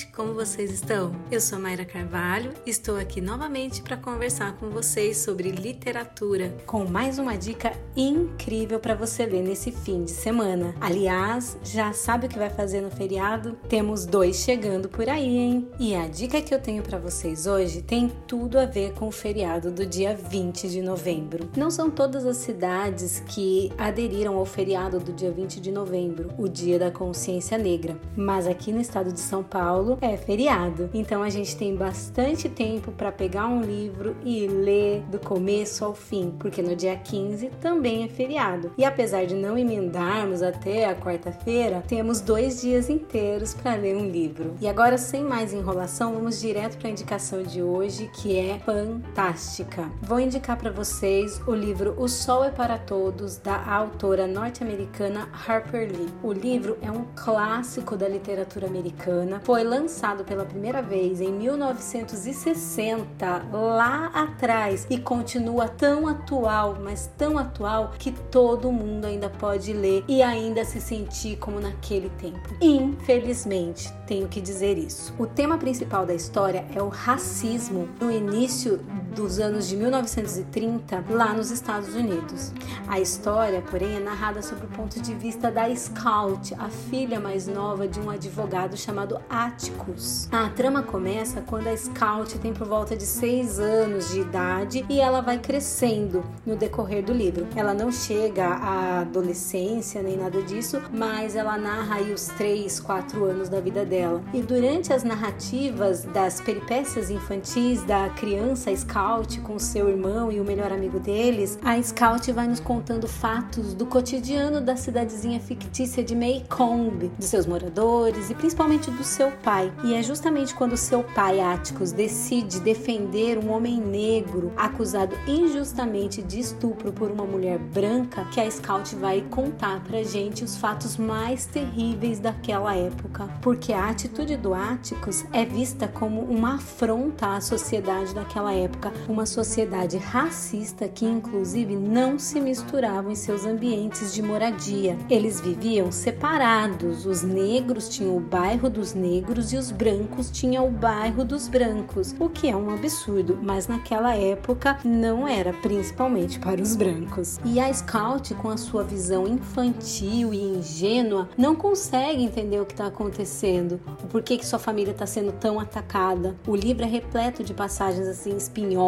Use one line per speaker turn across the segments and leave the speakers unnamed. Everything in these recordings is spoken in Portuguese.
gente, como vocês estão? Eu sou Mayra Carvalho, estou aqui novamente para conversar com vocês sobre literatura, com mais uma dica incrível para você ler nesse fim de semana. Aliás, já sabe o que vai fazer no feriado? Temos dois chegando por aí, hein? E a dica que eu tenho para vocês hoje tem tudo a ver com o feriado do dia 20 de novembro. Não são todas as cidades que aderiram ao feriado do dia 20 de novembro, o Dia da Consciência Negra, mas aqui no estado de São Paulo é feriado. Então a gente tem bastante tempo para pegar um livro e ler do começo ao fim, porque no dia 15 também é feriado. E apesar de não emendarmos até a quarta-feira, temos dois dias inteiros para ler um livro. E agora, sem mais enrolação, vamos direto para a indicação de hoje, que é fantástica. Vou indicar para vocês o livro O Sol é para Todos, da autora norte-americana Harper Lee. O livro é um clássico da literatura americana. Foi lançado pela primeira vez em 1960, lá atrás, e continua tão atual, mas tão atual que todo mundo ainda pode ler e ainda se sentir como naquele tempo. Infelizmente, tenho que dizer isso. O tema principal da história é o racismo no início dos anos de 1930 lá nos Estados Unidos. A história, porém, é narrada sob o ponto de vista da Scout, a filha mais nova de um advogado chamado Atticus. A trama começa quando a Scout tem por volta de 6 anos de idade e ela vai crescendo no decorrer do livro. Ela não chega à adolescência nem nada disso, mas ela narra aí os 3, 4 anos da vida dela. E durante as narrativas das peripécias infantis da criança Scout com seu irmão e o melhor amigo deles, a Scout vai nos contando fatos do cotidiano da cidadezinha fictícia de Maycomb, de seus moradores e principalmente do seu pai. E é justamente quando seu pai, Atticus, decide defender um homem negro acusado injustamente de estupro por uma mulher branca que a Scout vai contar pra gente os fatos mais terríveis daquela época, porque a atitude do Atticus é vista como uma afronta à sociedade daquela época, uma sociedade racista que inclusive não se misturava em seus ambientes de moradia. Eles viviam separados, os negros tinham o bairro dos negros e os brancos tinham o bairro dos brancos, o que é um absurdo, mas naquela época não era, principalmente para os brancos. E a Scout, com a sua visão infantil e ingênua, não consegue entender o que está acontecendo, o porquê que sua família está sendo tão atacada. O livro é repleto de passagens assim espinhosas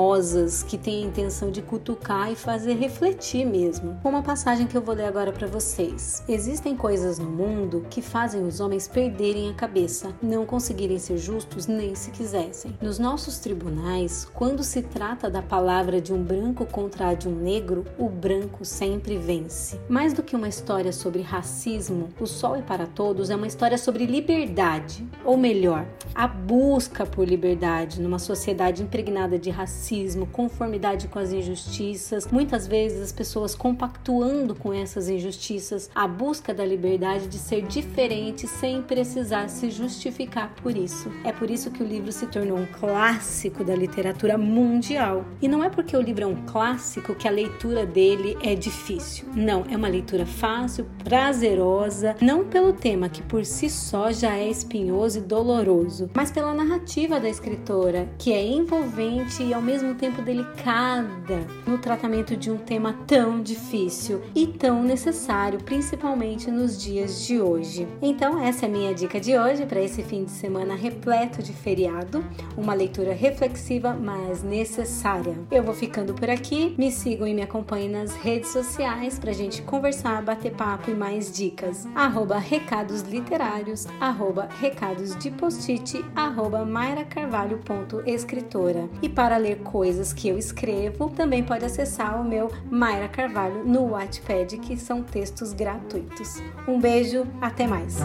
que tem a intenção de cutucar e fazer refletir mesmo. Uma passagem que eu vou ler agora para vocês. Existem coisas no mundo que fazem os homens perderem a cabeça, não conseguirem ser justos nem se quisessem. Nos nossos tribunais, quando se trata da palavra de um branco contra a de um negro, o branco sempre vence. Mais do que uma história sobre racismo, O Sol é para Todos é uma história sobre liberdade, ou melhor, a busca por liberdade numa sociedade impregnada de racismo, conformidade com as injustiças, muitas vezes as pessoas compactuando com essas injustiças, a busca da liberdade de ser diferente sem precisar se justificar por isso. É por isso que o livro se tornou um clássico da literatura mundial. E não é porque o livro é um clássico que a leitura dele é difícil. Não, é uma leitura fácil, prazerosa, não pelo tema que por si só já é espinhoso e doloroso, mas pela narrativa da escritora, que é envolvente e ao mesmo tempo delicada no tratamento de um tema tão difícil e tão necessário, principalmente nos dias de hoje. Então, essa é a minha dica de hoje para esse fim de semana repleto de feriado, uma leitura reflexiva, mas necessária. Eu vou ficando por aqui, me sigam e me acompanhem nas redes sociais para a gente conversar, bater papo e mais dicas. Arroba recados literários, arroba recados de post-it, arroba mairacarvalho.escritora. E para ler coisas que eu escrevo, também pode acessar o meu Mayra Carvalho no Wattpad, que são textos gratuitos. Um beijo, até mais!